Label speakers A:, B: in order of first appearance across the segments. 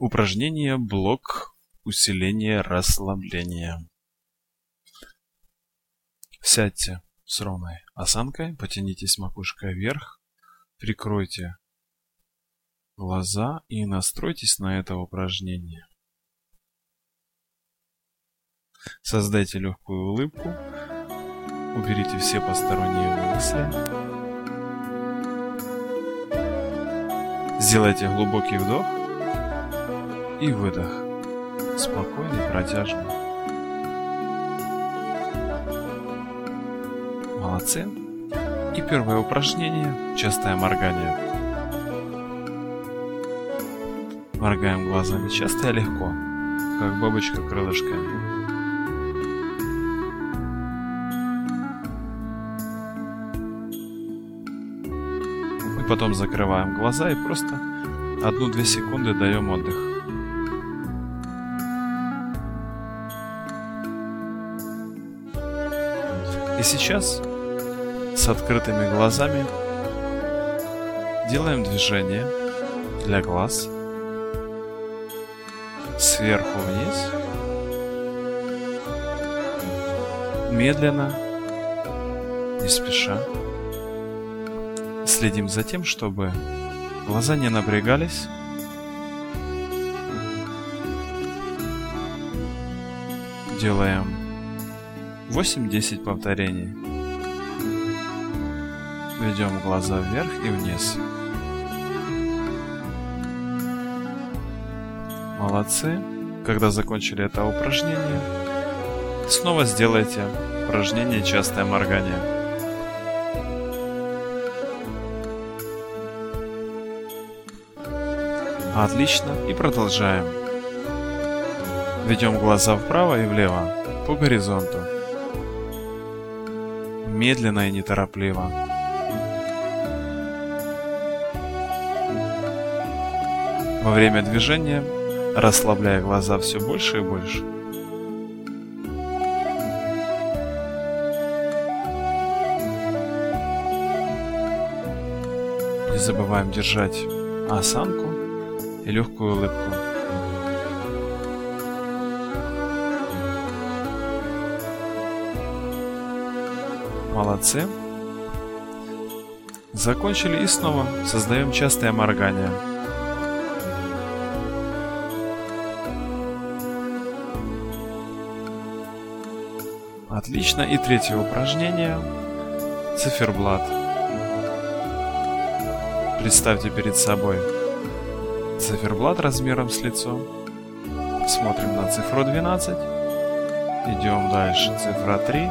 A: Упражнение блок усиления расслабления. Сядьте с ровной осанкой, потянитесь макушкой вверх, прикройте глаза и настройтесь на это упражнение. Создайте легкую улыбку, уберите все посторонние мысли. Сделайте глубокий вдох и выдох. Спокойный, протяжный. Молодцы. И первое упражнение – частое моргание. Моргаем глазами часто и легко, как бабочка крылышками. потом закрываем глаза и просто одну-две секунды даем отдых. И сейчас с открытыми глазами делаем движение для глаз сверху вниз, медленно, не спеша. Следим за тем, чтобы глаза не напрягались. Делаем 8-10 повторений. Ведем глаза вверх и вниз. Молодцы. Когда закончили это упражнение, снова сделайте упражнение частое моргание. Отлично. И продолжаем. Ведем глаза вправо и влево по горизонту. Медленно и неторопливо. Во время движения расслабляя глаза все больше и больше. Не забываем держать осанку и легкую улыбку. Молодцы. Закончили и снова создаем частое моргание. Отлично. И третье упражнение. Циферблат. Представьте перед собой циферблат размером с лицо. Смотрим на цифру 12. Идем дальше. Цифра 3,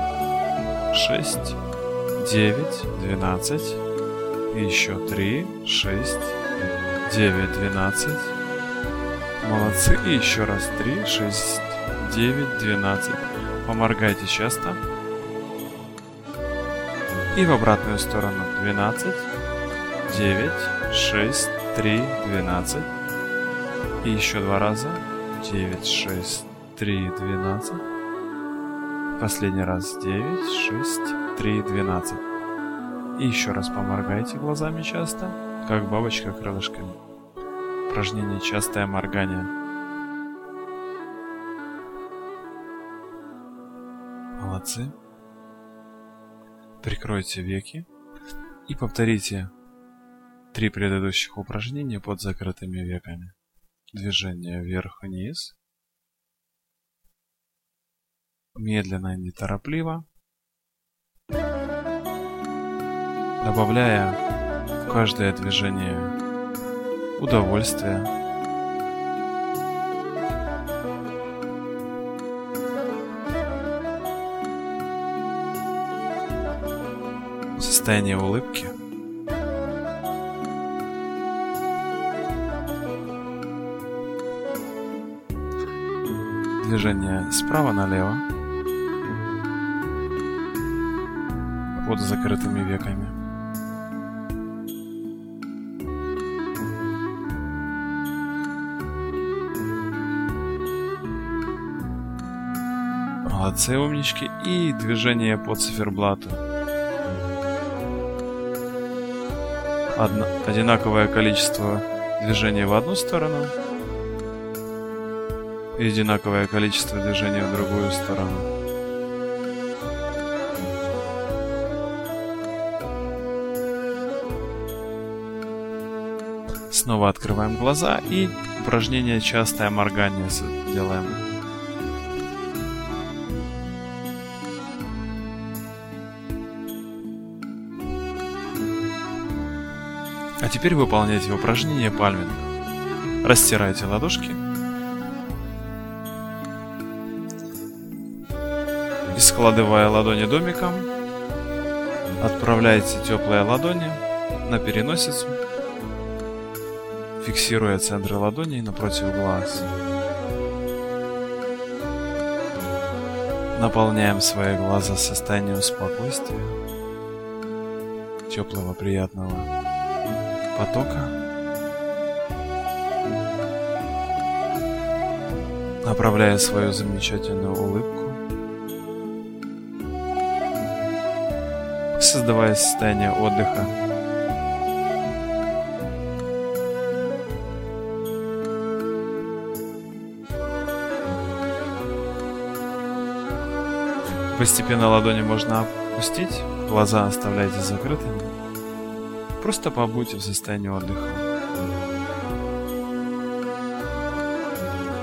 A: 6, 9, 12. еще 3, 6, 9, 12. Молодцы. И еще раз 3, 6, 9, 12. Поморгайте часто. И в обратную сторону 12, 9, 6, 3, 12. И еще два раза. 9, 6, 3, 12. Последний раз 9, 6, 3, 12. И еще раз поморгайте глазами часто, как бабочка крылышками. Упражнение частое моргание. Молодцы. Прикройте веки и повторите три предыдущих упражнения под закрытыми веками движение вверх-вниз, медленно и неторопливо, добавляя в каждое движение удовольствие, состояние улыбки – движение справа налево под закрытыми веками. Молодцы, умнички. И движение по циферблату. Одно, одинаковое количество движений в одну сторону и одинаковое количество движений в другую сторону. Снова открываем глаза и упражнение частое моргание делаем. А теперь выполняйте упражнение пальминг. Растирайте ладошки. И складывая ладони домиком, отправляйте теплые ладони на переносицу, фиксируя центры ладоней напротив глаз. Наполняем свои глаза состоянием спокойствия, теплого приятного потока. Направляя свою замечательную улыбку, создавая состояние отдыха. Постепенно ладони можно опустить, глаза оставляйте закрытыми. Просто побудьте в состоянии отдыха.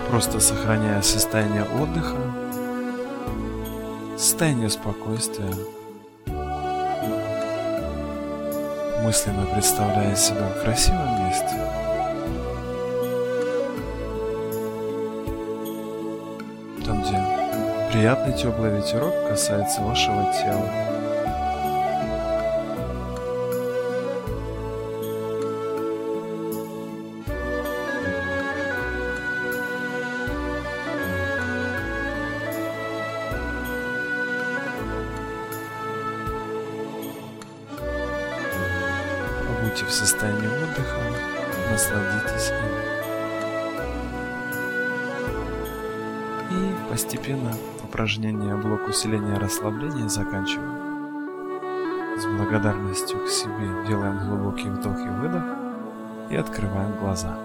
A: Просто сохраняя состояние отдыха, состояние спокойствия, мысленно представляя себя в красивом месте. Приятный теплый ветерок касается вашего тела. Будьте в состоянии отдыха, насладитесь им. И постепенно упражнение блок усиления расслабления заканчиваем. С благодарностью к себе делаем глубокий вдох и выдох и открываем глаза.